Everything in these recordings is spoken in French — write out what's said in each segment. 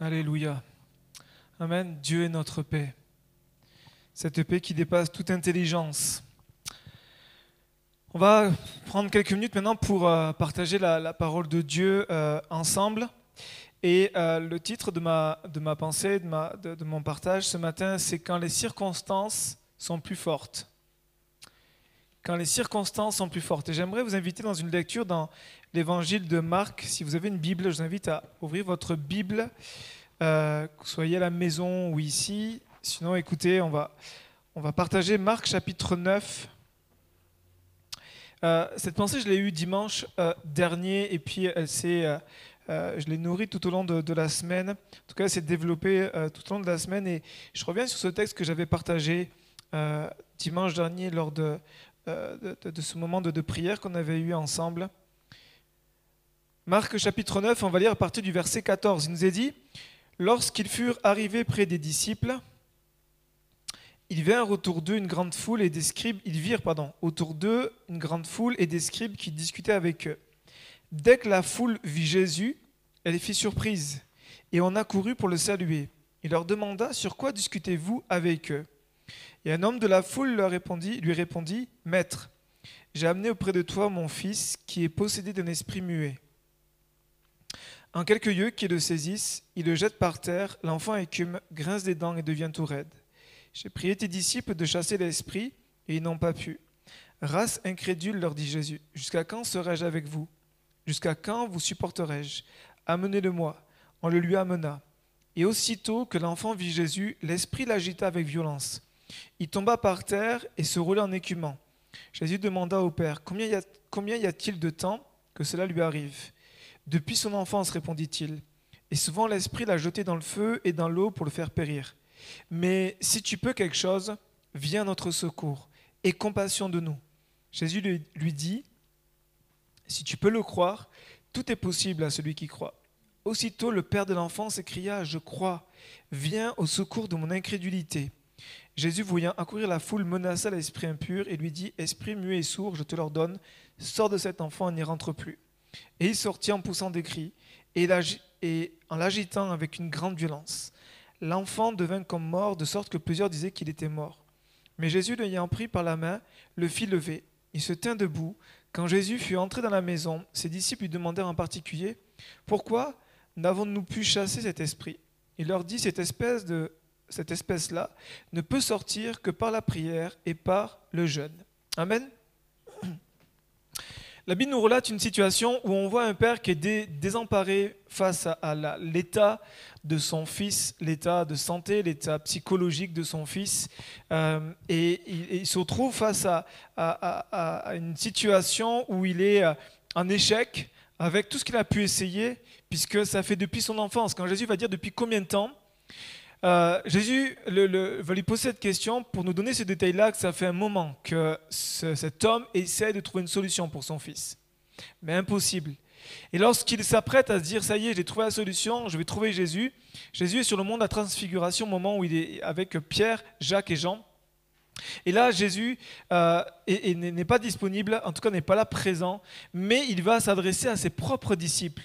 Alléluia. Amen. Dieu est notre paix. Cette paix qui dépasse toute intelligence. On va prendre quelques minutes maintenant pour euh, partager la, parole de Dieu euh, ensemble. Et euh, le titre de ma, de ma pensée, de, ma, de mon partage ce matin, c'est Quand les circonstances sont plus fortes. Quand les circonstances sont plus fortes. Et j'aimerais vous inviter dans une lecture dans l'évangile de Marc. Si vous avez une Bible, je vous invite à ouvrir votre Bible, euh, soyez à la maison ou ici. Sinon, écoutez, on va, on va partager Marc chapitre 9. Euh, cette pensée, je l'ai eue dimanche euh, dernier et puis elle s'est, je l'ai nourrie tout au long de, la semaine. En tout cas, elle s'est développée tout au long de la semaine et je reviens sur ce texte que j'avais partagé dimanche dernier lors de, de, ce moment de, prière qu'on avait eu ensemble. Marc chapitre 9, on va lire à partir du verset 14. Il nous est dit, lorsqu'ils furent arrivés près des disciples, ils vinrent autour d'eux une grande foule et des scribes, ils virent pardon, autour d'eux une grande foule et des scribes qui discutaient avec eux. Dès que la foule vit Jésus, elle fit surprise et on accourut pour le saluer. Il leur demanda sur quoi discutez-vous avec eux? Et un homme de la foule lui répondit Maître, j'ai amené auprès de toi mon fils qui est possédé d'un esprit muet. En quelques lieux qui le saisissent, il le jette par terre, l'enfant écume, grince des dents et devient tout raide. J'ai prié tes disciples de chasser l'esprit, et ils n'ont pas pu. Race incrédule, leur dit Jésus, jusqu'à quand serai-je avec vous? Jusqu'à quand vous supporterai-je? Amenez-le-moi. On le lui amena. Et aussitôt que l'enfant vit Jésus, l'esprit l'agita avec violence. Il tomba par terre et se roula en écumant. Jésus demanda au Père, combien y a-t-il de temps que cela lui arrive? Depuis son enfance, répondit-il, et souvent l'Esprit l'a jeté dans le feu et dans l'eau pour le faire périr. Mais si tu peux quelque chose, viens notre secours, et compassion de nous. Jésus lui dit, si tu peux le croire, tout est possible à celui qui croit. Aussitôt le père de l'enfant s'écria, je crois, viens au secours de mon incrédulité. Jésus, voyant accourir la foule, menaça l'esprit impur et lui dit, Esprit muet et sourd, je te l'ordonne, sors de cet enfant et n'y rentre plus. Et il sortit en poussant des cris et, en l'agitant avec une grande violence. L'enfant devint comme mort, de sorte que plusieurs disaient qu'il était mort. Mais Jésus, l'ayant pris par la main, le fit lever. Il se tint debout. Quand Jésus fut entré dans la maison, ses disciples lui demandèrent en particulier Pourquoi n'avons-nous pu chasser cet esprit? Il leur dit Cette espèce de cette espèce-là ne peut sortir que par la prière et par le jeûne. Amen. La Bible nous relate une situation où on voit un père qui est désemparé face à, l'état de son fils, l'état de santé, l'état psychologique de son fils. Euh, et, il, se retrouve face à, une situation où il est euh, en échec avec tout ce qu'il a pu essayer, puisque ça fait depuis son enfance. Quand Jésus va dire depuis combien de temps, euh, Jésus va lui poser cette question pour nous donner ce détail-là, que ça fait un moment que cet homme essaie de trouver une solution pour son fils. Mais impossible. Et lorsqu'il s'apprête à se dire, ça y est, j'ai trouvé la solution, je vais trouver Jésus, Jésus est sur le monde à transfiguration au moment où il est avec Pierre, Jacques et Jean. Et là, Jésus euh, n'est pas disponible, en tout cas n'est pas là présent, mais il va s'adresser à ses propres disciples.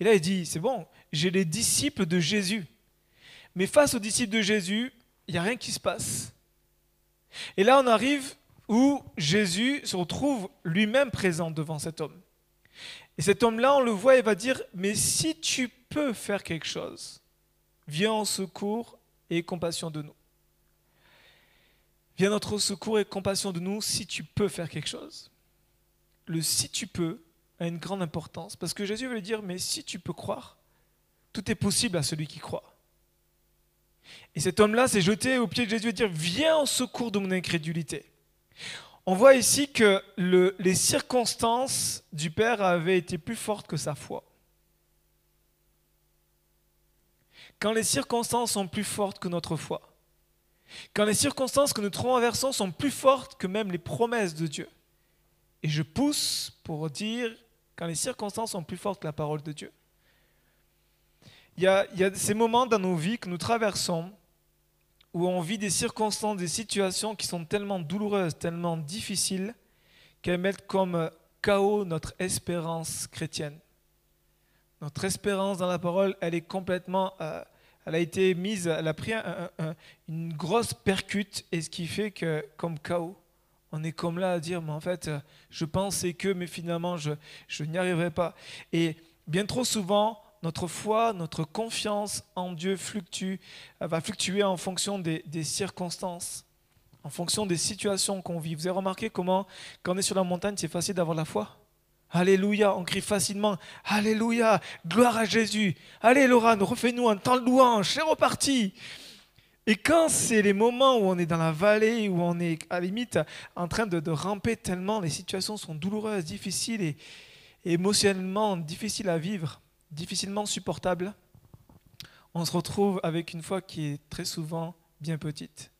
Et là, il dit, c'est bon, j'ai les disciples de Jésus. Mais face aux disciples de Jésus, il n'y a rien qui se passe. Et là, on arrive où Jésus se retrouve lui-même présent devant cet homme. Et cet homme-là, on le voit et va dire, mais si tu peux faire quelque chose, viens en secours et compassion de nous. Viens notre secours et compassion de nous si tu peux faire quelque chose. Le si tu peux a une grande importance parce que Jésus veut dire, mais si tu peux croire, tout est possible à celui qui croit. Et cet homme-là s'est jeté aux pieds de Jésus et dit Viens en secours de mon incrédulité. On voit ici que les circonstances du Père avaient été plus fortes que sa foi. Quand les circonstances sont plus fortes que notre foi, quand les circonstances que nous traversons sont plus fortes que même les promesses de Dieu, et je pousse pour dire quand les circonstances sont plus fortes que la parole de Dieu, il y, a, ces moments dans nos vies que nous traversons où on vit des circonstances, des situations qui sont tellement douloureuses, tellement difficiles, qu'elles mettent comme chaos notre espérance chrétienne, Notre espérance dans la parole, elle est complètement, euh, elle a été mise, elle a pris une grosse percute, et ce qui fait que, comme chaos, on est comme là à dire, mais en fait, euh, je pensais que, mais finalement, je, je n'y arriverai pas. Et bien trop souvent, notre foi, notre confiance en Dieu fluctue, va fluctuer en fonction des, circonstances, en fonction des situations qu'on vit. Vous avez remarqué comment, quand on est sur la montagne, c'est facile d'avoir la foi? Alléluia, on crie facilement. Alléluia, gloire à Jésus. Allez, Laura, refais-nous un temps de louange, c'est reparti. Et quand c'est les moments où on est dans la vallée, où on est à la limite en train de, ramper tellement, les situations sont douloureuses, difficiles et, émotionnellement difficiles à vivre, difficilement supportables, on se retrouve avec une foi qui est très souvent bien petite.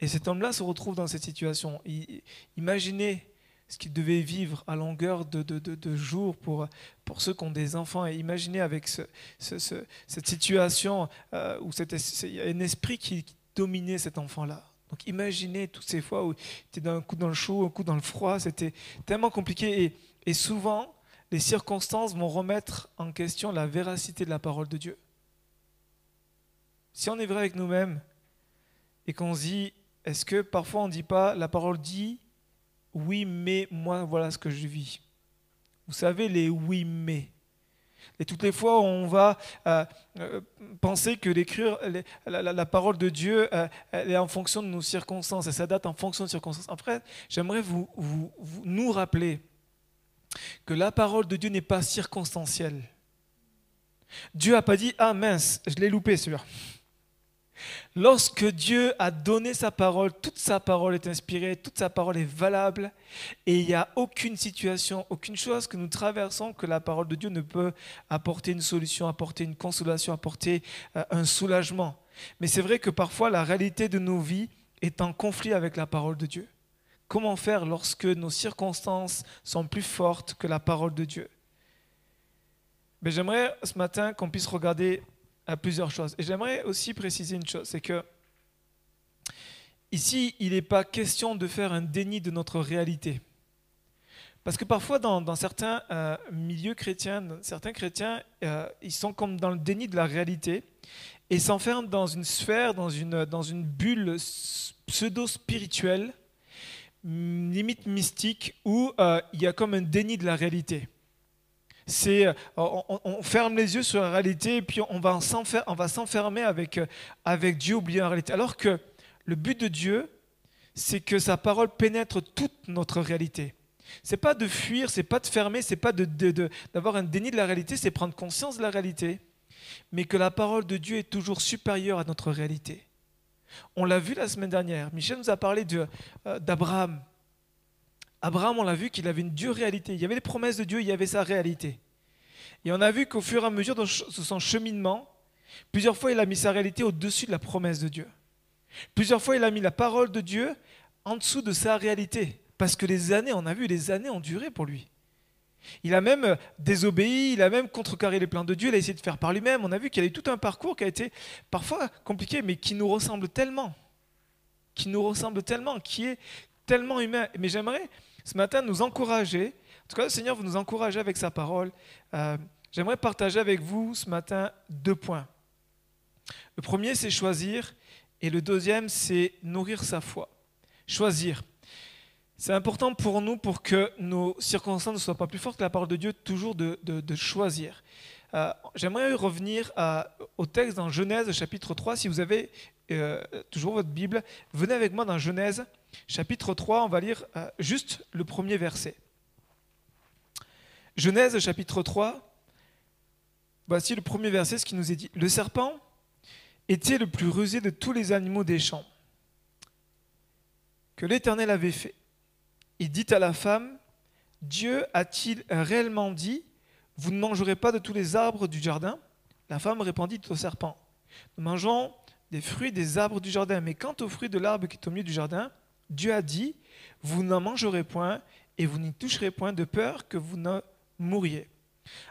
Et cet homme-là se retrouve dans cette situation. Imaginez ce qu'il devait vivre à longueur de, jours pour, pour ceux qui ont des enfants. Et imaginez avec ce, cette situation euh, où il y a un esprit qui, dominait cet enfant-là. Donc imaginez toutes ces fois où il était d'un coup dans le chaud, un coup dans le froid, c'était tellement compliqué. Et souvent, les circonstances vont remettre en question la véracité de la parole de Dieu. Si on est vrai avec nous-mêmes et qu'on se dit, est-ce que parfois on ne dit pas, la parole dit, oui, mais moi, voilà ce que je vis. Vous savez, les oui, mais. Et toutes les fois où on va euh, euh, penser que l'écriture, la, parole de Dieu, euh, elle est en fonction de nos circonstances, et ça date en fonction de circonstances. En fait, j'aimerais vous, nous rappeler que la parole de Dieu n'est pas circonstancielle. Dieu n'a pas dit, ah mince, je l'ai loupé celui-là. Lorsque Dieu a donné sa parole, toute sa parole est inspirée, toute sa parole est valable, et il n'y a aucune situation, aucune chose que nous traversons que la parole de Dieu ne peut apporter une solution, apporter une consolation, apporter euh, un soulagement. Mais c'est vrai que parfois la réalité de nos vies est en conflit avec la parole de Dieu. Comment faire lorsque nos circonstances sont plus fortes que la parole de Dieu Mais J'aimerais ce matin qu'on puisse regarder à plusieurs choses. Et j'aimerais aussi préciser une chose, c'est que ici, il n'est pas question de faire un déni de notre réalité. Parce que parfois, dans, certains euh, milieux chrétiens, certains chrétiens, euh, ils sont comme dans le déni de la réalité et s'enferment dans une sphère, dans une bulle pseudo-spirituelle, limite mystique, où euh, il y a comme un déni de la réalité c'est euh, on, ferme les yeux sur la réalité et puis on va s'enfermer avec, euh, avec Dieu, oublier la réalité. Alors que le but de Dieu, c'est que sa parole pénètre toute notre réalité. C'est pas de fuir, c'est pas de fermer, c'est pas d'avoir un déni de la réalité, c'est prendre conscience de la réalité, mais que la parole de Dieu est toujours supérieure à notre réalité. On l'a vu la semaine dernière. Michel nous a parlé euh, d'Abraham. Abraham, on l'a vu qu'il avait une dure réalité. Il y avait les promesses de Dieu, il y avait sa réalité. Et on a vu qu'au fur et à mesure de son cheminement, plusieurs fois il a mis sa réalité au-dessus de la promesse de Dieu. Plusieurs fois il a mis la parole de Dieu en dessous de sa réalité. Parce que les années, on a vu, les années ont duré pour lui. Il a même euh, désobéi, il a même contrecarré les plans de Dieu, il a essayé de faire par lui-même. On a vu qu'il y avait tout un parcours qui a été parfois compliqué, mais qui nous ressemble tellement. Qui nous ressemble tellement, qui est tellement humain. Mais j'aimerais ce matin nous encourager. En tout cas, le Seigneur vous nous encourager avec sa parole. Euh, j'aimerais partager avec vous ce matin deux points. Le premier, c'est choisir. Et le deuxième, c'est nourrir sa foi. Choisir. C'est important pour nous, pour que nos circonstances ne soient pas plus fortes que la parole de Dieu, toujours de, choisir. Euh, j'aimerais revenir au texte dans Genèse chapitre 3. Si vous avez euh, toujours votre Bible, venez avec moi dans Genèse chapitre 3, on va lire euh, juste le premier verset. Genèse chapitre 3, voici le premier verset, ce qui nous est dit. Le serpent était le plus rusé de tous les animaux des champs que l'Éternel avait fait. Il dit à la femme, Dieu a-t-il réellement dit, vous ne mangerez pas de tous les arbres du jardin? La femme répondit au serpent, nous mangeons des fruits des arbres du jardin, mais quant aux fruits de l'arbre qui est au milieu du jardin, Dieu a dit, vous n'en mangerez point et vous n'y toucherez point de peur que vous ne mouriez.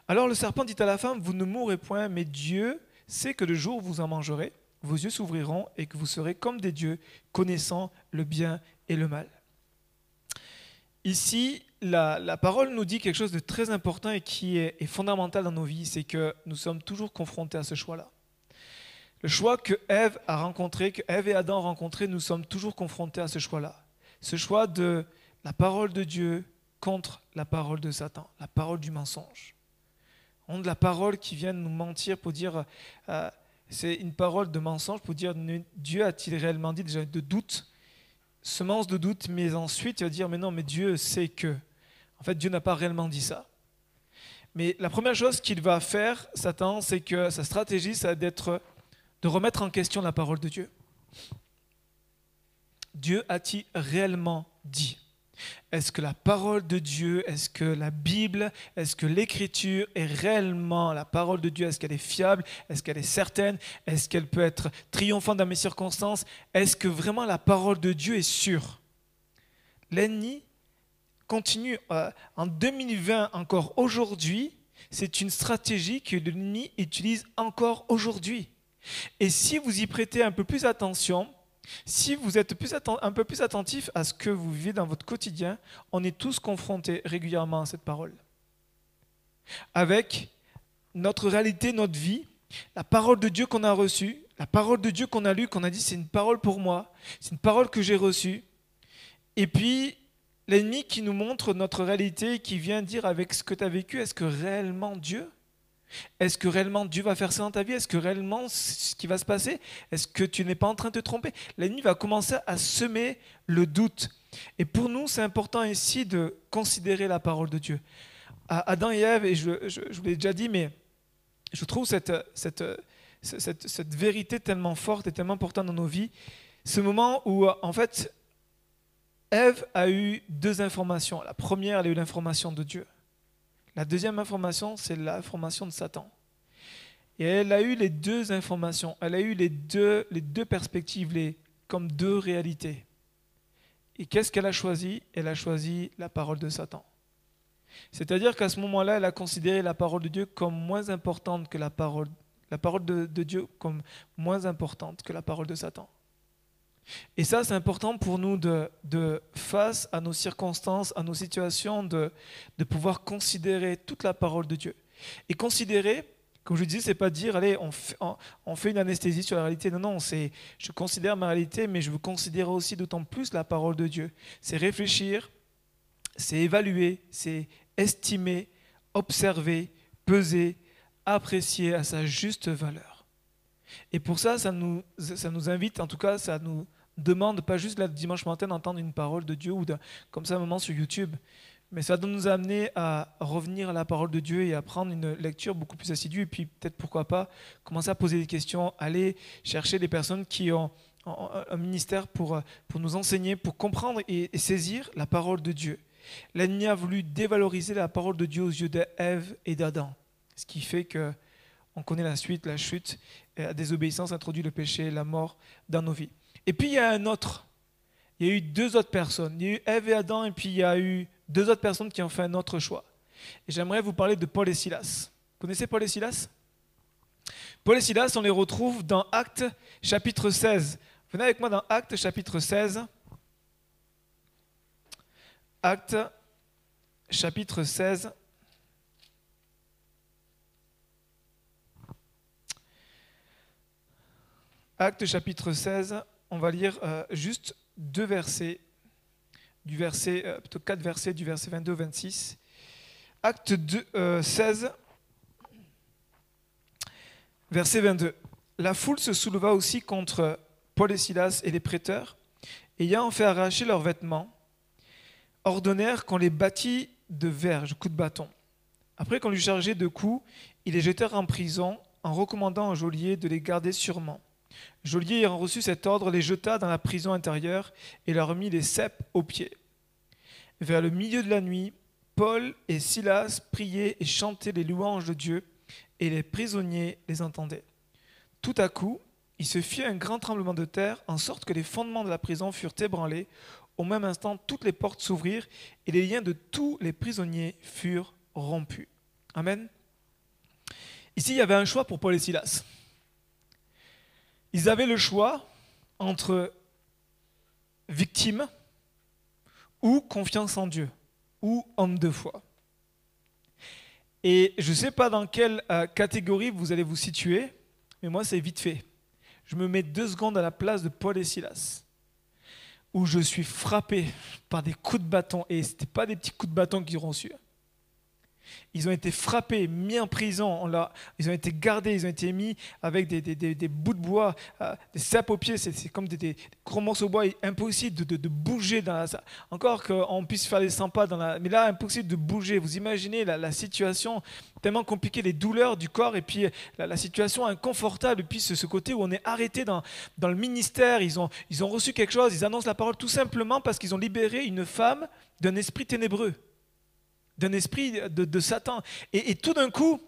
Alors le serpent dit à la femme, vous ne mourrez point, mais Dieu sait que le jour où vous en mangerez, vos yeux s'ouvriront et que vous serez comme des dieux, connaissant le bien et le mal. Ici, la, parole nous dit quelque chose de très important et qui est, fondamental dans nos vies, c'est que nous sommes toujours confrontés à ce choix-là. Le choix que Ève a rencontré, que Ève et Adam ont rencontré, nous sommes toujours confrontés à ce choix-là. Ce choix de la parole de Dieu contre la parole de Satan, la parole du mensonge. On de la parole qui vient nous mentir pour dire, euh, c'est une parole de mensonge pour dire Dieu a-t-il réellement dit déjà de doute, semence de doute, mais ensuite il va dire mais non, mais Dieu sait que. En fait, Dieu n'a pas réellement dit ça. Mais la première chose qu'il va faire, Satan, c'est que sa stratégie, ça va être de remettre en question la parole de Dieu. Dieu a-t-il réellement dit? Est-ce que la parole de Dieu, est-ce que la Bible, est-ce que l'Écriture est réellement la parole de Dieu? Est-ce qu'elle est fiable? Est-ce qu'elle est certaine? Est-ce qu'elle peut être triomphante dans mes circonstances? Est-ce que vraiment la parole de Dieu est sûre? L'ennemi continue euh, en 2020 encore aujourd'hui. C'est une stratégie que l'ennemi utilise encore aujourd'hui. Et si vous y prêtez un peu plus attention, si vous êtes un peu plus attentif à ce que vous vivez dans votre quotidien, on est tous confrontés régulièrement à cette parole. Avec notre réalité, notre vie, la parole de Dieu qu'on a reçue, la parole de Dieu qu'on a lue, qu'on a dit c'est une parole pour moi, c'est une parole que j'ai reçue. Et puis l'ennemi qui nous montre notre réalité, qui vient dire avec ce que tu as vécu, est-ce que réellement Dieu est-ce que réellement Dieu va faire ça dans ta vie? Est-ce que réellement ce qui va se passer? Est-ce que tu n'es pas en train de te tromper? L'ennemi va commencer à semer le doute. Et pour nous, c'est important ici de considérer la parole de Dieu. Adam et Ève, et je, vous l'ai déjà dit, mais je trouve cette, cette, vérité tellement forte et tellement importante dans nos vies. Ce moment où, en fait, Ève a eu deux informations. La première, elle a eu l'information de Dieu. La deuxième information, c'est l'information de Satan. Et elle a eu les deux informations, elle a eu les deux, les deux perspectives, les, comme deux réalités. Et qu'est-ce qu'elle a choisi? Elle a choisi la parole de Satan. C'est-à-dire qu'à ce moment-là, elle a considéré la parole de Dieu comme moins importante que la parole, la parole de Dieu comme moins importante que la parole de Satan. Et ça, c'est important pour nous de, face à nos circonstances, à nos situations, de, pouvoir considérer toute la parole de Dieu. Et considérer, comme je disais, c'est pas dire, allez, on fait, on fait, une anesthésie sur la réalité. Non, non, c'est, je considère ma réalité, mais je veux considérer aussi d'autant plus la parole de Dieu. C'est réfléchir, c'est évaluer, c'est estimer, observer, peser, apprécier à sa juste valeur. Et pour ça, ça nous, ça nous invite, en tout cas, ça nous demande pas juste le dimanche matin d'entendre une parole de Dieu ou comme ça un moment sur YouTube, mais ça doit nous amener à revenir à la parole de Dieu et à prendre une lecture beaucoup plus assidue et puis peut-être pourquoi pas commencer à poser des questions, aller chercher des personnes qui ont un ministère pour, pour nous enseigner, pour comprendre et, saisir la parole de Dieu. L'ennemi a voulu dévaloriser la parole de Dieu aux yeux d'Ève et d'Adam, ce qui fait que on connaît la suite, la chute, la désobéissance introduit le péché, la mort dans nos vies. Et puis il y a un autre. Il y a eu deux autres personnes. Il y a eu Ève et Adam, et puis il y a eu deux autres personnes qui ont fait un autre choix. Et j'aimerais vous parler de Paul et Silas. Vous connaissez Paul et Silas? Paul et Silas, on les retrouve dans Actes chapitre 16. Venez avec moi dans Actes chapitre 16. Actes chapitre 16. Acte chapitre 16, on va lire euh, juste deux versets, du verset, euh, plutôt quatre versets du verset 22 au 26. Acte 2, 16, euh, verset 22. La foule se souleva aussi contre Paul et Silas et les prêteurs, ayant fait arracher leurs vêtements, ordonnèrent qu'on les bâtît de verges, coups de bâton. Après qu'on lui chargeait de coups, ils les jetèrent en prison en recommandant au geôlier de les garder sûrement. Joliet, ayant reçu cet ordre, les jeta dans la prison intérieure et leur mit les cèpes aux pieds. Vers le milieu de la nuit, Paul et Silas priaient et chantaient les louanges de Dieu, et les prisonniers les entendaient. Tout à coup, il se fit un grand tremblement de terre, en sorte que les fondements de la prison furent ébranlés. Au même instant, toutes les portes s'ouvrirent, et les liens de tous les prisonniers furent rompus. Amen. Ici, il y avait un choix pour Paul et Silas. Ils avaient le choix entre victime ou confiance en Dieu. ou homme de foi. Et je ne sais pas dans quelle euh, catégorie vous allez vous situer, mais moi c'est vite fait. Je me mets deux secondes à la place de Paul et Silas, où je suis frappé par des coups de bâton, et ce pas des petits coups de bâton qu'ils ont reçus. Ils ont été frappés, mis en prison, ils ont été gardés, ils ont été mis avec des, bouts de bois, euh, des sapes aux pieds, c'est comme des, gros morceaux de bois, impossible de, bouger. Encore qu'on puisse faire des sympas, dans la, mais là, impossible de bouger. Vous imaginez la, situation tellement compliquée, les douleurs du corps et puis la, situation inconfortable, puis ce, côté où on est arrêté dans, le ministère, ils ont reçu quelque chose, ils annoncent la parole tout simplement parce qu'ils ont libéré une femme d'un esprit ténébreux d'un esprit de, Satan. Et, tout d'un coup,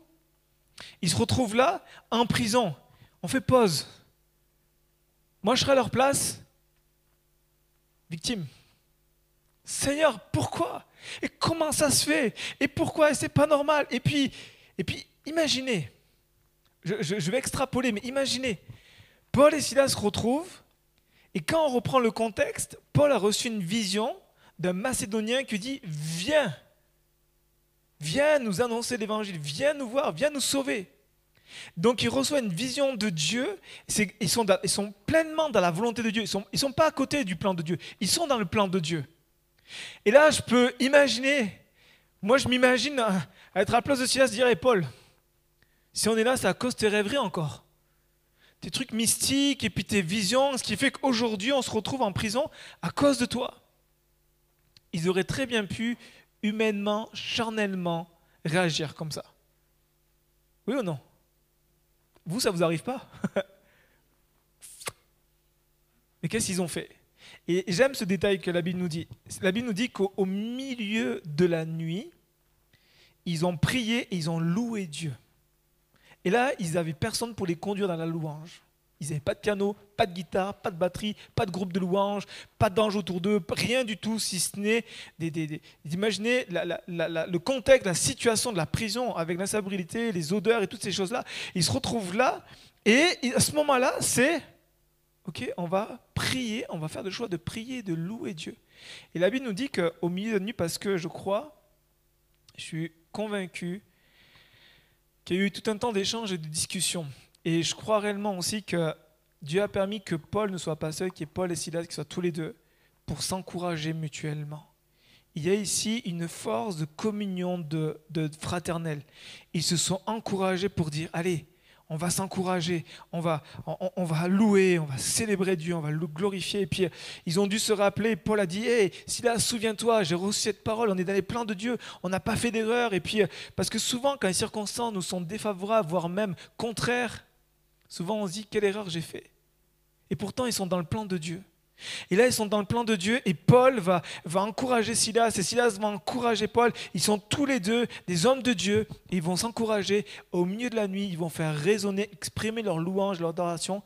ils se retrouvent là, en prison. On fait pause. Moi, je serais à leur place, victime. Seigneur, pourquoi? Et comment ça se fait? Et pourquoi? C'est pas normal. Et puis, et puis imaginez, je, je, vais extrapoler, mais imaginez, Paul et Silas se retrouvent, et quand on reprend le contexte, Paul a reçu une vision d'un Macédonien qui dit Viens Viens nous annoncer l'évangile, viens nous voir, viens nous sauver. Donc il reçoit une vision de Dieu, ils sont, ils pleinement dans la volonté de Dieu, ils ne sont, ils pas à côté du plan de Dieu, ils sont dans le plan de Dieu. Et là, je peux imaginer, moi je m'imagine être à la place de Silas dire, hey Paul, si on est là, c'est à cause de tes rêveries encore. Tes trucs mystiques et puis tes visions, ce qui fait qu'aujourd'hui on se retrouve en prison à cause de toi. Ils auraient très bien pu humainement, charnellement réagir comme ça Oui ou non? Vous, ça vous arrive pas? Mais qu'est-ce qu'ils ont fait? Et j'aime ce détail que la Bible nous dit. La Bible nous dit qu'au milieu de la nuit, ils ont prié et ils ont loué Dieu. Et là, ils n'avaient personne pour les conduire dans la louange. Ils n'avaient pas de piano, pas de guitare, pas de batterie, pas de groupe de louanges, pas d'ange autour d'eux, rien du tout, si ce n'est d'imaginer le contexte, la situation de la prison avec l'insalubrité, les odeurs et toutes ces choses-là. Ils se retrouvent là et à ce moment-là, c'est OK, on va prier, on va faire le choix de prier, de louer Dieu. Et la Bible nous dit qu'au milieu de la nuit, parce que je crois, je suis convaincu qu'il y a eu tout un temps d'échanges et de discussions. Et je crois réellement aussi que Dieu a permis que Paul ne soit pas seul, qu'il y ait Paul et Silas qui soient tous les deux pour s'encourager mutuellement. Il y a ici une force de communion de, fraternelle. Ils se sont encouragés pour dire, allez, on va s'encourager, on va, on, va louer, on va célébrer Dieu, on va le glorifier. Et puis ils ont dû se rappeler, Paul a dit, hé, Silas, souviens-toi, j'ai reçu cette parole, on est dans les plans de Dieu, on n'a pas fait d'erreur. Et puis, parce que souvent, quand les circonstances nous sont défavorables, voire même contraires, Souvent, on se dit, quelle erreur j'ai fait Et pourtant, ils sont dans le plan de Dieu. Et là, ils sont dans le plan de Dieu et Paul va, va encourager Silas et Silas va encourager Paul. Ils sont tous les deux des hommes de Dieu et ils vont s'encourager au milieu de la nuit. Ils vont faire résonner, exprimer leur louange, leur adoration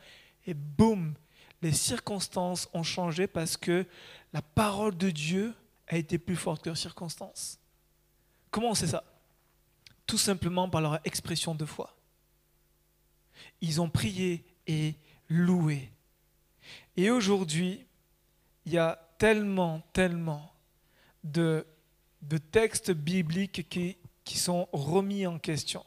et boum, les circonstances ont changé parce que la parole de Dieu a été plus forte que leurs circonstances. Comment on sait ça? Tout simplement par leur expression de foi ils ont prié et loué. Et aujourd'hui, il y a tellement, tellement de, textes bibliques qui, sont remis en question.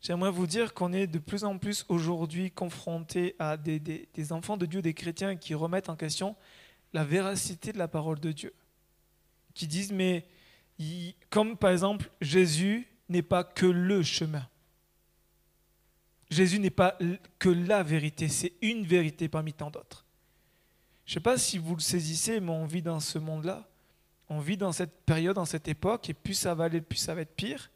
J'aimerais vous dire qu'on est de plus en plus aujourd'hui confronté à des, enfants de Dieu, des chrétiens qui remettent en question la véracité de la parole de Dieu. Qui disent, mais comme par exemple, Jésus n'est pas que le chemin. Jésus n'est pas que la vérité, c'est une vérité parmi tant d'autres. Je ne sais pas si vous le saisissez, mais on vit dans ce monde-là. On vit dans cette période, dans cette époque, et plus ça va aller, plus ça va être pire,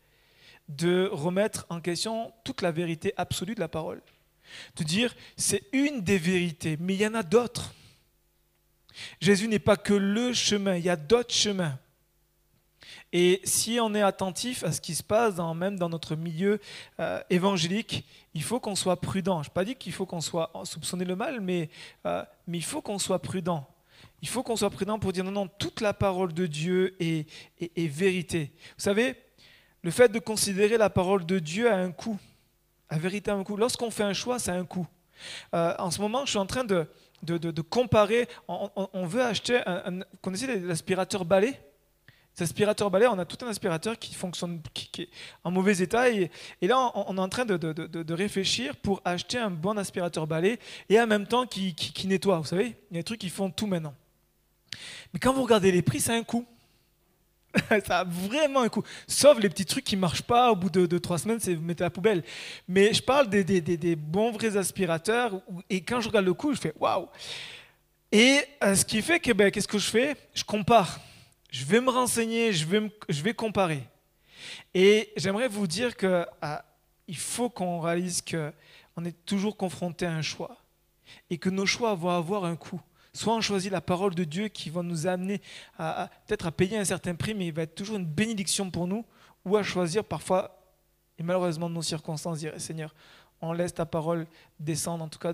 de remettre en question toute la vérité absolue de la parole. De dire, c'est une des vérités, mais il y en a d'autres. Jésus n'est pas que le chemin, il y a d'autres chemins. Et si on est attentif à ce qui se passe même dans notre milieu euh, évangélique, il faut qu'on soit prudent. Je n'ai pas dit qu'il faut qu'on soit soupçonné le mal, mais, euh, mais il faut qu'on soit prudent. Il faut qu'on soit prudent pour dire non, non, toute la parole de Dieu est, vérité. Vous savez, le fait de considérer la parole de Dieu a un coût. La vérité a un coût. Lorsqu'on fait un choix, ça a un coût. Euh, en ce moment, je suis en train de, comparer. On, veut acheter un, un connaissez l'aspirateur balai Cet aspirateur balai, on a tout un aspirateur qui fonctionne, qui, est en mauvais état. Et, là, on, est en train de, réfléchir pour acheter un bon aspirateur balai et en même temps qui, nettoie. Vous savez, il y a des trucs qui font tout maintenant. Mais quand vous regardez les prix, ça a un coût. ça a vraiment un coût. Sauf les petits trucs qui ne marchent pas au bout de, trois semaines, c'est vous mettez à la poubelle. Mais je parle des, bons vrais aspirateurs. Et quand je regarde le coût, je fais waouh. Et euh, ce qui fait que, ben, qu'est-ce que je fais? Je compare. Je vais me renseigner, je vais, comparer. Et j'aimerais vous dire qu'il ah, faut qu'on réalise qu'on est toujours confronté à un choix et que nos choix vont avoir un coût. Soit on choisit la parole de Dieu qui va nous amener à, peut-être à payer un certain prix, mais il va être toujours une bénédiction pour nous, ou à choisir parfois, et malheureusement nos circonstances, dire Seigneur, on laisse ta parole descendre, en tout cas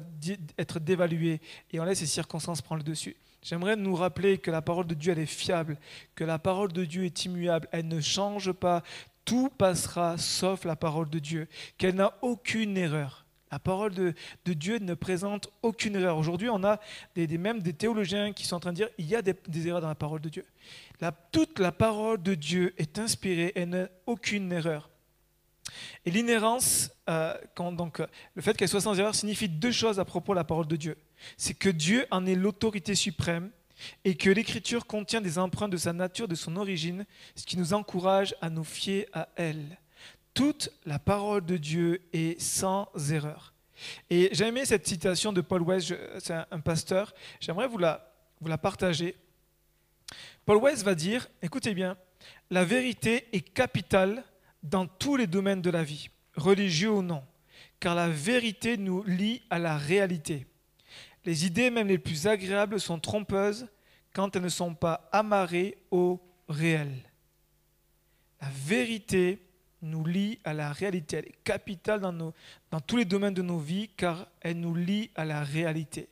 être dévaluée, et on laisse ces circonstances prendre le dessus. J'aimerais nous rappeler que la parole de Dieu, elle est fiable, que la parole de Dieu est immuable, elle ne change pas, tout passera sauf la parole de Dieu, qu'elle n'a aucune erreur. La parole de, Dieu ne présente aucune erreur. Aujourd'hui, on a même des théologiens qui sont en train de dire il y a des, erreurs dans la parole de Dieu. toute la parole de Dieu est inspirée et n'a aucune erreur. Et l'inhérence, euh, donc, le fait qu'elle soit sans erreur, signifie deux choses à propos de la parole de Dieu. C'est que Dieu en est l'autorité suprême et que l'Écriture contient des empreintes de sa nature, de son origine, ce qui nous encourage à nous fier à elle. Toute la parole de Dieu est sans erreur. Et j'ai aimé cette citation de Paul West, c'est un, pasteur, j'aimerais vous la, vous la partager. Paul West va dire, écoutez bien, la vérité est capitale dans tous les domaines de la vie, religieux ou non, car la vérité nous lie à la réalité. Les idées, même les plus agréables, sont trompeuses quand elles ne sont pas amarrées au réel. La vérité nous lie à la réalité. Elle est capitale dans, tous les domaines de nos vies car elle nous lie à la réalité.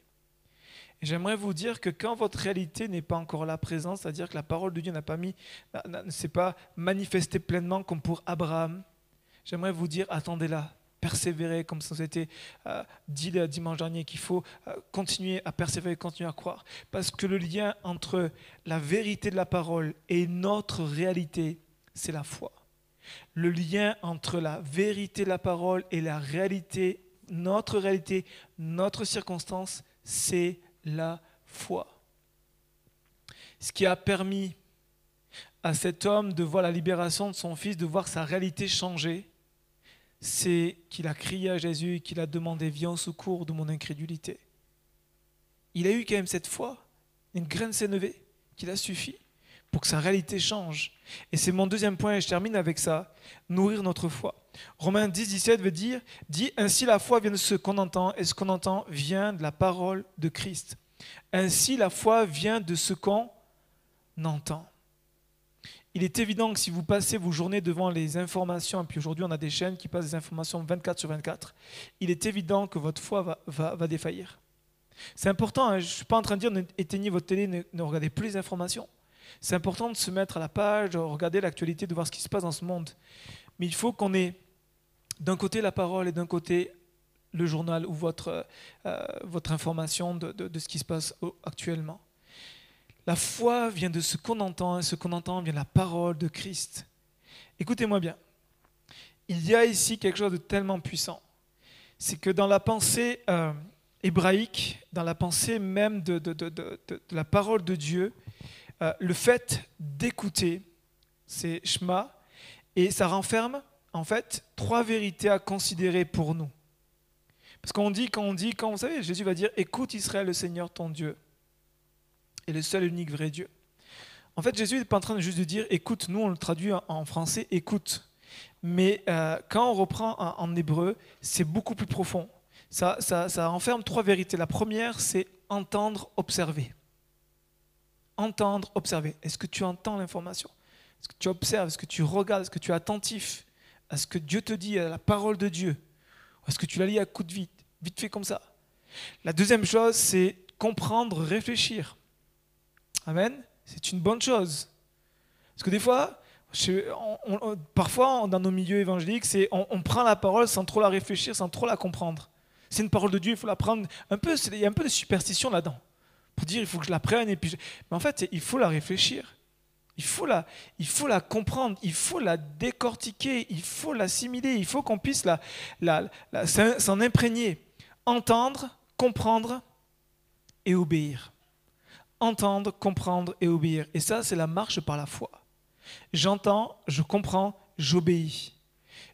J'aimerais vous dire que quand votre réalité n'est pas encore là présente, c'est-à-dire que la parole de Dieu n'a pas mis, ne s'est pas manifestée pleinement comme pour Abraham, j'aimerais vous dire attendez-la, persévérer, comme ça été euh, dit le dimanche dernier, qu'il faut euh, continuer à persévérer, continuer à croire. Parce que le lien entre la vérité de la parole et notre réalité, c'est la foi. Le lien entre la vérité de la parole et la réalité, notre réalité, notre circonstance, c'est la foi. Ce qui a permis à cet homme de voir la libération de son fils, de voir sa réalité changer, c'est qu'il a crié à Jésus et qu'il a demandé Viens au secours de mon incrédulité. Il a eu quand même cette foi, une graine s'est levée, qu'il a suffi pour que sa réalité change. Et c'est mon deuxième point, et je termine avec ça, nourrir notre foi. Romains 10, 17 veut dire, dit, ainsi la foi vient de ce qu'on entend, et ce qu'on entend vient de la parole de Christ. Ainsi la foi vient de ce qu'on entend. Il est évident que si vous passez vos journées devant les informations, et puis aujourd'hui on a des chaînes qui passent des informations 24 sur 24, il est évident que votre foi va, défaillir. C'est important, hein, je ne suis pas en train de dire éteignez votre télé, ne, regardez plus les informations. C'est important de se mettre à la page, de regarder l'actualité, de voir ce qui se passe dans ce monde. Mais il faut qu'on ait d'un côté la parole et d'un côté le journal ou votre, euh, votre information de, ce qui se passe actuellement. La foi vient de ce qu'on entend, et ce qu'on entend vient de la parole de Christ. Écoutez-moi bien. Il y a ici quelque chose de tellement puissant. C'est que dans la pensée euh, hébraïque, dans la pensée même de, la parole de Dieu, euh, le fait d'écouter, c'est Shema, et ça renferme en fait trois vérités à considérer pour nous. Parce qu'on dit, quand on dit, quand vous savez, Jésus va dire, écoute Israël, le Seigneur ton Dieu, est le seul et unique vrai Dieu. En fait, Jésus n'est pas en train de juste de dire, écoute, nous on le traduit en français, écoute. Mais euh, quand on reprend en, hébreu, c'est beaucoup plus profond. Ça, ça, ça renferme trois vérités. La première, c'est entendre, observer entendre, observer. Est-ce que tu entends l'information? Est-ce que tu observes? Est-ce que tu regardes? Est-ce que tu es attentif à ce que Dieu te dit, à la parole de Dieu? Est-ce que tu la lis à coup de vite, vite fait comme ça? La deuxième chose, c'est comprendre, réfléchir. Amen C'est une bonne chose. Parce que des fois, parfois dans nos milieux évangéliques, on, prend la parole sans trop la réfléchir, sans trop la comprendre. C'est une parole de Dieu, il faut la prendre. Il y a un peu de superstition là-dedans pour dire il faut que je la prenne. Et puis Mais en fait, il faut la réfléchir. Il faut la, comprendre, il faut la décortiquer, il faut l'assimiler, il faut qu'on puisse s'en imprégner. Entendre, comprendre et obéir. Entendre, comprendre et obéir. Et ça, c'est la marche par la foi. J'entends, je comprends, j'obéis.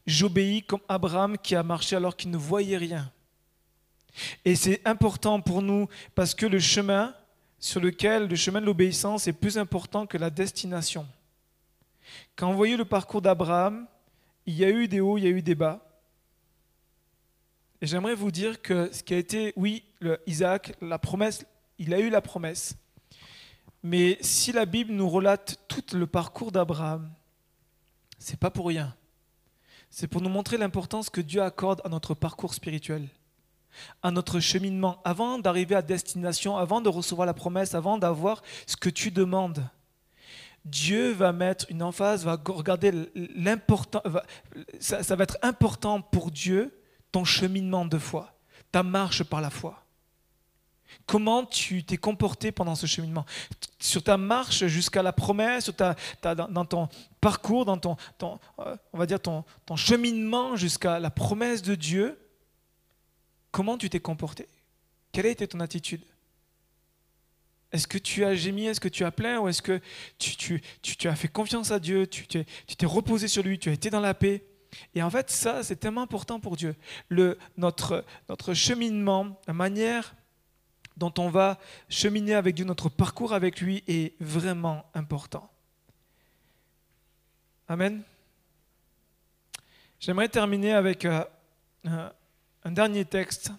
J'obéis comme Abraham qui a marché alors qu'il ne voyait rien. Et c'est important pour nous parce que le chemin sur lequel, le chemin de l'obéissance est plus important que la destination. Quand vous voyez le parcours d'Abraham, il y a eu des hauts, il y a eu des bas. Et j'aimerais vous dire que ce qui a été, oui, Isaac, la promesse, il a eu la promesse. Mais si la Bible nous relate tout le parcours d'Abraham, c'est pas pour rien. C'est pour nous montrer l'importance que Dieu accorde à notre parcours spirituel, à notre cheminement, avant d'arriver à destination, avant de recevoir la promesse, avant d'avoir ce que tu demandes. Dieu va mettre une emphase, va regarder l'important, ça, ça va être important pour Dieu, ton cheminement de foi, ta marche par la foi. Comment tu t'es comporté pendant ce cheminement? Sur ta marche jusqu'à la promesse, dans ton parcours, dans ton, euh, on va dire ton, cheminement jusqu'à la promesse de Dieu, comment tu t'es comporté? Quelle a été ton attitude? Est-ce que tu as gémi? Est-ce que tu as plaint? Ou est-ce que tu, as fait confiance à Dieu? Tu t'es reposé sur lui? Tu as été dans la paix? Et en fait, ça, c'est tellement important pour Dieu. Le, notre cheminement, la manière dont on va cheminer avec Dieu, notre parcours avec lui est vraiment important. Amen. J'aimerais terminer avec euh, un dernier texte.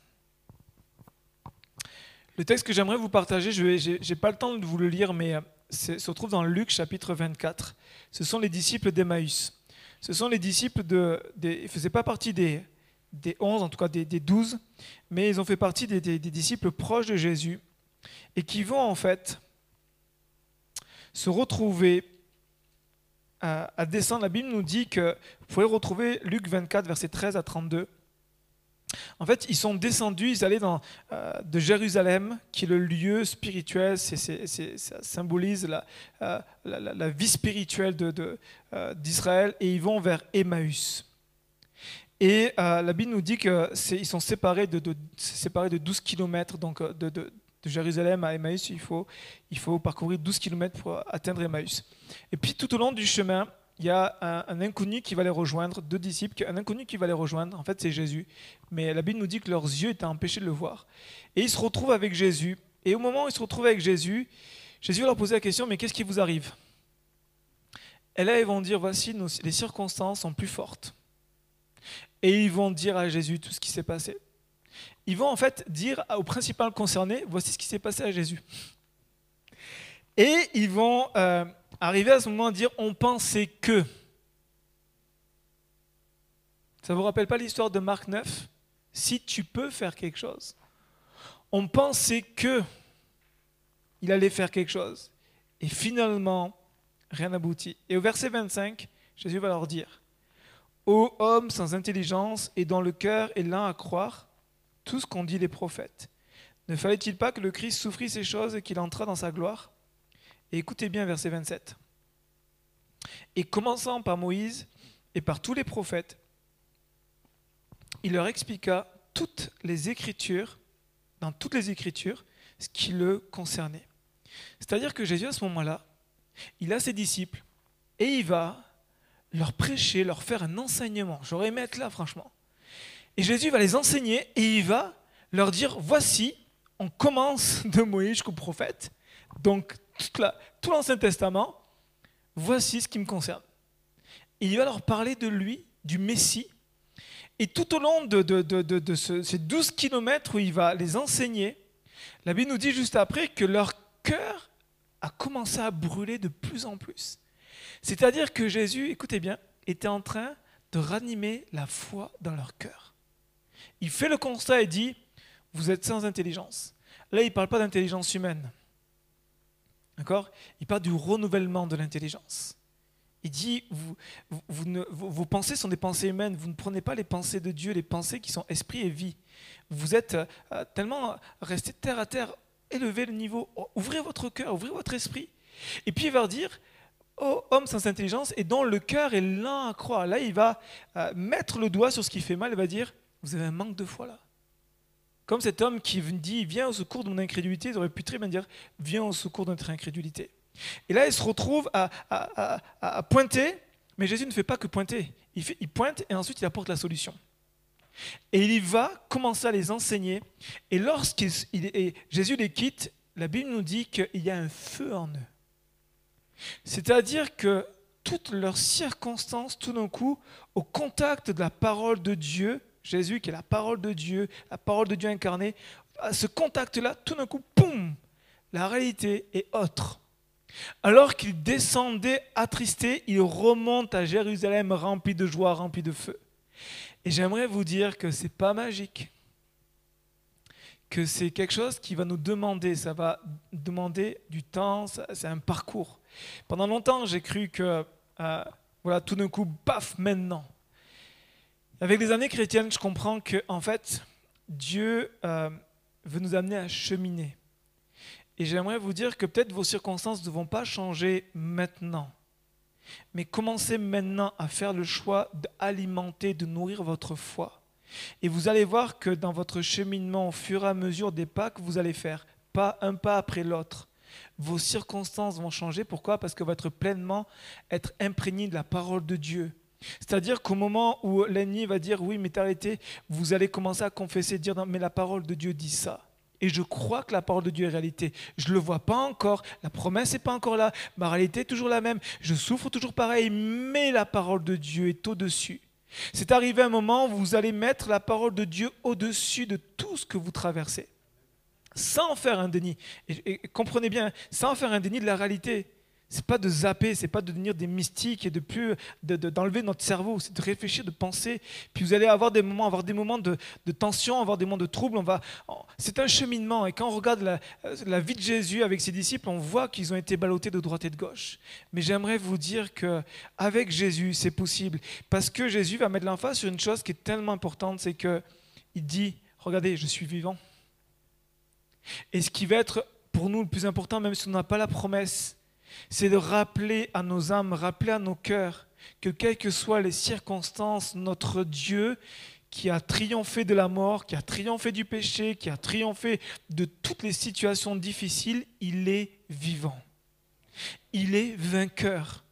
Le texte que j'aimerais vous partager, je n'ai pas le temps de vous le lire, mais euh, se retrouve dans Luc chapitre 24. Ce sont les disciples d'Emmaüs. Ce sont les disciples de... ils ne faisaient pas partie des, des 11, en tout cas des, des 12, mais ils ont fait partie des, disciples proches de Jésus et qui vont en fait se retrouver à, descendre. La Bible nous dit que vous pouvez retrouver Luc 24, verset 13 à 32. En fait, ils sont descendus, ils allaient dans, euh, de Jérusalem, qui est le lieu spirituel, ça symbolise euh, la, la, vie spirituelle euh, d'Israël, de, et ils vont vers Emmaüs. Et euh, la Bible nous dit qu'ils sont séparés de, de, séparés de 12 km, donc euh, de, Jérusalem à Emmaüs, il faut, il faut parcourir 12 km pour atteindre Emmaüs. Et puis tout au long du chemin, il y a un, inconnu qui va les rejoindre, deux disciples, un inconnu qui va les rejoindre, en fait c'est Jésus, mais la Bible nous dit que leurs yeux étaient empêchés de le voir. Et ils se retrouvent avec Jésus, et au moment où ils se retrouvent avec Jésus, Jésus va leur poser la question, mais qu'est-ce qui vous arrive? Et là ils vont dire, voici, les circonstances sont plus fortes et ils vont dire à Jésus tout ce qui s'est passé. Ils vont en fait dire au principal concerné, voici ce qui s'est passé à Jésus. Et ils vont euh, arriver à ce moment à dire, on pensait que. Ça ne vous rappelle pas l'histoire de Marc 9 Si tu peux faire quelque chose. On pensait que il allait faire quelque chose. Et finalement, rien n'aboutit. Et au verset 25, Jésus va leur dire, Ô homme sans intelligence et dont le cœur est lent à croire tout ce qu'ont dit les prophètes, ne fallait-il pas que le Christ souffrit ces choses et qu'il entrât dans sa gloire? Écoutez bien verset 27. Et commençant par Moïse et par tous les prophètes, il leur expliqua toutes les Écritures, dans toutes les Écritures, ce qui le concernait. C'est-à-dire que Jésus, à ce moment-là, il a ses disciples et il va leur prêcher, leur faire un enseignement. J'aurais aimé être là, franchement. Et Jésus va les enseigner et il va leur dire, voici, on commence de Moïse jusqu'au prophète, donc tout l'Ancien Testament, voici ce qui me concerne. Et il va leur parler de lui, du Messie, et tout au long de, ces 12 kilomètres où il va les enseigner, la Bible nous dit juste après que leur cœur a commencé à brûler de plus en plus. C'est-à-dire que Jésus, écoutez bien, était en train de ranimer la foi dans leur cœur. Il fait le constat et dit, vous êtes sans intelligence. Là, il ne parle pas d'intelligence humaine. D'accord? Il parle du renouvellement de l'intelligence. Il dit, vous, vos pensées sont des pensées humaines, vous ne prenez pas les pensées de Dieu, les pensées qui sont esprit et vie. Vous êtes euh, tellement resté terre à terre, élevez le niveau, ouvrez votre cœur, ouvrez votre esprit. Et puis il va dire, homme sans intelligence et dont le cœur est lent à croire. Là, il va euh, mettre le doigt sur ce qui fait mal et va dire Vous avez un manque de foi là. Comme cet homme qui dit Viens au secours de mon incrédulité, il aurait pu très bien dire Viens au secours de notre incrédulité. Et là, il se retrouve à, pointer, mais Jésus ne fait pas que pointer. Il, pointe et ensuite il apporte la solution. Et il va commencer à les enseigner. Et lorsque Jésus les quitte, la Bible nous dit qu'il y a un feu en eux. C'est-à-dire que toutes leurs circonstances, tout d'un coup, au contact de la parole de Dieu, Jésus qui est la parole de Dieu, la parole de Dieu incarnée, à ce contact-là, tout d'un coup, poum, la réalité est autre. Alors qu'il descendait attristé, il remonte à Jérusalem rempli de joie, rempli de feu. Et j'aimerais vous dire que c'est pas magique, que c'est quelque chose qui va nous demander, ça va demander du temps, c'est un parcours. Pendant longtemps, j'ai cru que, euh, voilà, tout d'un coup, paf, maintenant. Avec les années chrétiennes, je comprends que, en fait, Dieu euh, veut nous amener à cheminer. Et j'aimerais vous dire que peut-être vos circonstances ne vont pas changer maintenant. Mais commencez maintenant à faire le choix d'alimenter, de nourrir votre foi. Et vous allez voir que dans votre cheminement, au fur et à mesure des pas que vous allez faire, pas un pas après l'autre, vos circonstances vont changer. Pourquoi? Parce que votre pleinement être imprégné de la parole de Dieu. C'est-à-dire qu'au moment où l'ennemi va dire oui, mais arrêté, vous allez commencer à confesser, dire non, mais la parole de Dieu dit ça. Et je crois que la parole de Dieu est réalité. Je ne le vois pas encore, la promesse n'est pas encore là, ma réalité est toujours la même, je souffre toujours pareil, mais la parole de Dieu est au-dessus. C'est arrivé un moment où vous allez mettre la parole de Dieu au-dessus de tout ce que vous traversez. Sans faire un déni. Et, comprenez bien, sans faire un déni de la réalité. C'est pas de zapper, c'est pas de devenir des mystiques et de plus d'enlever notre cerveau, c'est de réfléchir, de penser. Puis vous allez avoir des moments, avoir des moments de, tension, avoir des moments de trouble. On va, c'est un cheminement. Et quand on regarde la, la, vie de Jésus avec ses disciples, on voit qu'ils ont été ballottés de droite et de gauche. Mais j'aimerais vous dire que avec Jésus, c'est possible, parce que Jésus va mettre l'emphase sur une chose qui est tellement importante, c'est que il dit, regardez, je suis vivant. Et ce qui va être pour nous le plus important, même si on n'a pas la promesse, c'est de rappeler à nos âmes, rappeler à nos cœurs que quelles que soient les circonstances, notre Dieu qui a triomphé de la mort, qui a triomphé du péché, qui a triomphé de toutes les situations difficiles, il est vivant. Il est vainqueur.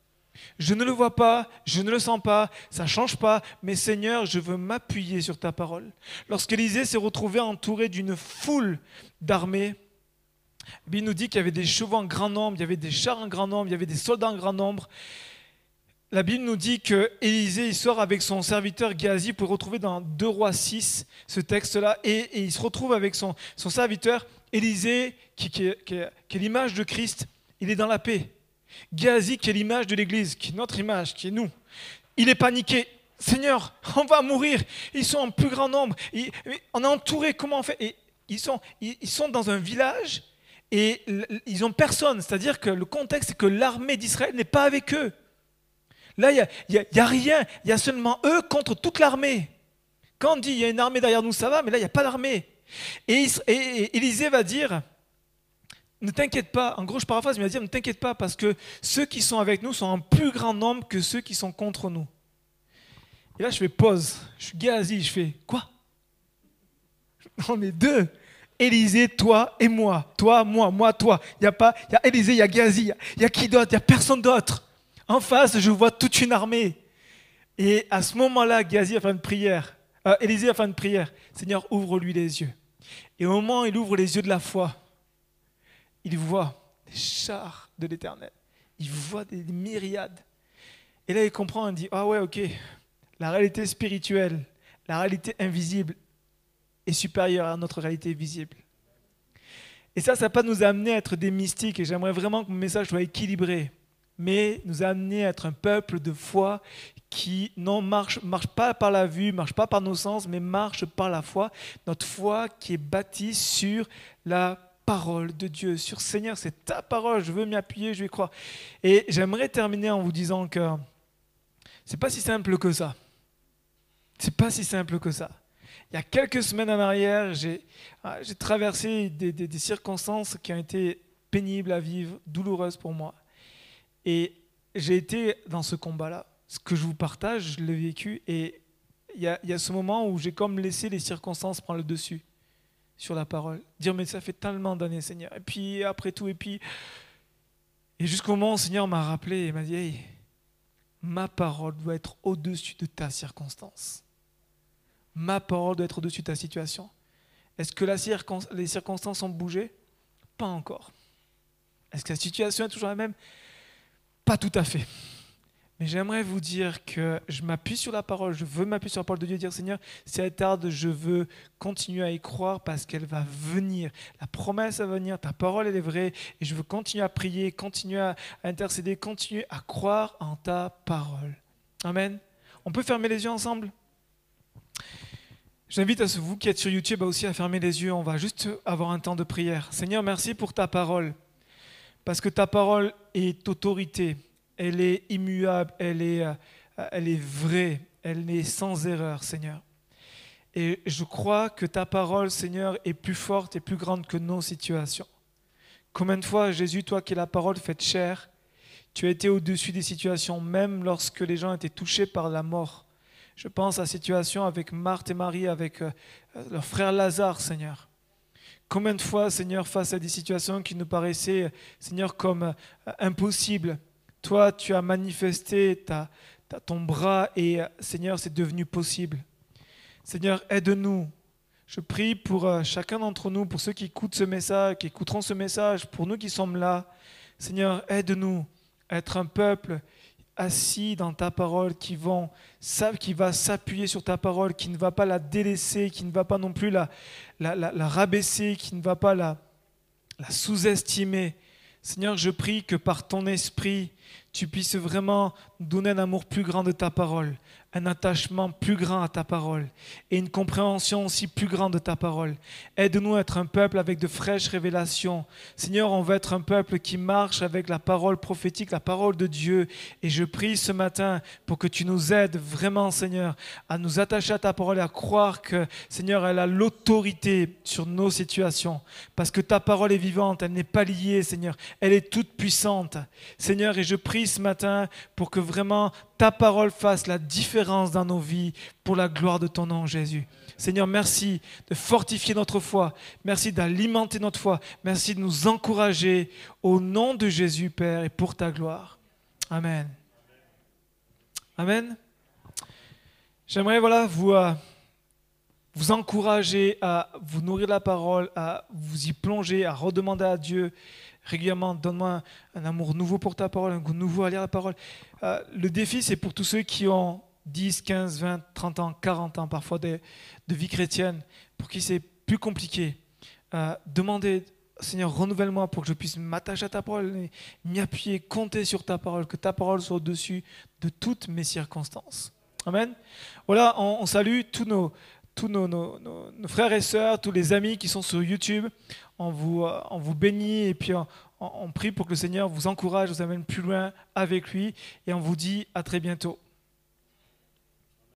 Je ne le vois pas, je ne le sens pas, ça ne change pas, mais Seigneur, je veux m'appuyer sur ta parole. Lorsqu'Élisée s'est retrouvé entouré d'une foule d'armées, il nous dit qu'il y avait des chevaux en grand nombre, il y avait des chars en grand nombre, il y avait des soldats en grand nombre. La Bible nous dit que Élisée sort avec son serviteur Géasi pour retrouver dans 2 Rois 6 ce texte-là, et, il se retrouve avec son, serviteur Élisée, qui, est l'image de Christ, il est dans la paix. Géasi, qui est l'image de l'Église, qui est notre image, qui est nous, il est paniqué. Seigneur, on va mourir. Ils sont en plus grand nombre. on est entouré. Comment on fait? Ils, sont, ils sont dans un village et ils n'ont personne. C'est-à-dire que le contexte, c'est que l'armée d'Israël n'est pas avec eux. Là, il n'y a, a, rien. Il y a seulement eux contre toute l'armée. Quand on dit il y a une armée derrière nous, ça va, mais là, il n'y a pas d'armée. Et, Élisée va dire, ne t'inquiète pas, en gros je paraphrase, mais il va dire, ne t'inquiète pas, parce que ceux qui sont avec nous sont en plus grand nombre que ceux qui sont contre nous. Et là je fais pause, je suis gazi, je fais, quoi? On est deux. Élisée, toi et moi. Toi, moi, moi, toi. Il y a pas, il y a Élisée, il y a Gazi, il y a qui d'autre? Il n'y a personne d'autre. En face, je vois toute une armée. Et à ce moment-là, Gazi a fait une prière. Euh, Élisée fait une prière. Seigneur, ouvre-lui les yeux. Et au moment où il ouvre les yeux de la foi, il voit des chars de l'éternel. Il voit des myriades. Et là, il comprend, il dit, ah ouais, ok, la réalité spirituelle, la réalité invisible, est supérieur à notre réalité visible. Et ça, ça va pas nous amener à être des mystiques, et j'aimerais vraiment que mon message soit équilibré, mais nous amener à être un peuple de foi qui ne marche, marche pas par la vue, marche pas par nos sens, mais marche par la foi. Notre foi qui est bâtie sur la parole de Dieu, sur Seigneur, c'est ta parole, je veux m'y appuyer, je vais croire. Et j'aimerais terminer en vous disant que c'est pas si simple que ça. C'est pas si simple que ça. Il y a quelques semaines en arrière, j'ai ah, traversé des, circonstances qui ont été pénibles à vivre, douloureuses pour moi. Et j'ai été dans ce combat-là. Ce que je vous partage, je l'ai vécu. Et il y, a, ce moment où j'ai comme laissé les circonstances prendre le dessus sur la parole. Dire, mais ça fait tellement d'années, Seigneur. Et puis, après tout, et puis. Et jusqu'au moment où le Seigneur m'a rappelé et m'a dit, ma parole doit être au-dessus de ta circonstance. Ma parole doit être au-dessus de ta situation. Est-ce que les circonstances ont bougé? Pas encore. Est-ce que la situation est toujours la même? Pas tout à fait. Mais j'aimerais vous dire que je m'appuie sur la parole, je veux m'appuyer sur la parole de Dieu et dire Seigneur, si elle tarde, je veux continuer à y croire parce qu'elle va venir. La promesse va venir, ta parole elle est vraie et je veux continuer à prier, continuer à intercéder, continuer à croire en ta parole. Amen. On peut fermer les yeux ensemble? J'invite à vous qui êtes sur YouTube aussi à fermer les yeux. On va juste avoir un temps de prière. Seigneur, merci pour ta parole. Parce que ta parole est autorité elle est immuable, elle est, euh, elle est vraie, elle est sans erreur, Seigneur. Et je crois que ta parole, Seigneur, est plus forte et plus grande que nos situations. Combien de fois, Jésus, toi qui es la parole faite chair, tu as été au-dessus des situations, même lorsque les gens étaient touchés par la mort. Je pense à la situation avec Marthe et Marie, avec euh, leur frère Lazare, Seigneur. Combien de fois, Seigneur, face à des situations qui nous paraissaient, Seigneur, comme euh, impossibles, toi, tu as manifesté ta, ton bras et Seigneur, c'est devenu possible. Seigneur, aide-nous. Je prie pour euh, chacun d'entre nous, pour ceux qui écoutent ce message, qui écouteront ce message, pour nous qui sommes là. Seigneur, aide-nous à être un peuple assis dans ta parole, qui, va s'appuyer sur ta parole, qui ne va pas la délaisser, qui ne va pas non plus la, rabaisser, qui ne va pas la sous-estimer. Seigneur, je prie que par ton esprit, tu puisses vraiment donner un amour plus grand de ta parole, un attachement plus grand à ta parole et une compréhension aussi plus grande de ta parole. Aide-nous à être un peuple avec de fraîches révélations. Seigneur, on veut être un peuple qui marche avec la parole prophétique, la parole de Dieu. Et je prie ce matin pour que tu nous aides vraiment, Seigneur, à nous attacher à ta parole et à croire que, Seigneur, elle a l'autorité sur nos situations. Parce que ta parole est vivante, elle n'est pas liée, Seigneur. Elle est toute puissante. Seigneur, et je prie ce matin pour que vraiment ta parole fasse la différence dans nos vies pour la gloire de ton nom, Jésus. Seigneur, merci de fortifier notre foi. Merci d'alimenter notre foi. Merci de nous encourager au nom de Jésus, Père, et pour ta gloire. Amen. Amen. J'aimerais voilà, vous, euh, vous encourager à vous nourrir de la parole, à vous y plonger, à redemander à Dieu régulièrement, donne-moi un, amour nouveau pour ta parole, un goût nouveau à lire la parole. Euh, le défi, c'est pour tous ceux qui ont 10, 15, 20, 30 ans, 40 ans parfois de, vie chrétienne, pour qui c'est plus compliqué. Euh, demandez, Seigneur, renouvelle-moi pour que je puisse m'attacher à ta parole, m'y appuyer, compter sur ta parole, que ta parole soit au-dessus de toutes mes circonstances. Amen. Voilà, on, salue tous nos, tous nos, nos, frères et sœurs, tous les amis qui sont sur YouTube on vous, euh, on vous bénit et puis on, on prie pour que le Seigneur vous encourage, vous amène plus loin avec lui et on vous dit à très bientôt.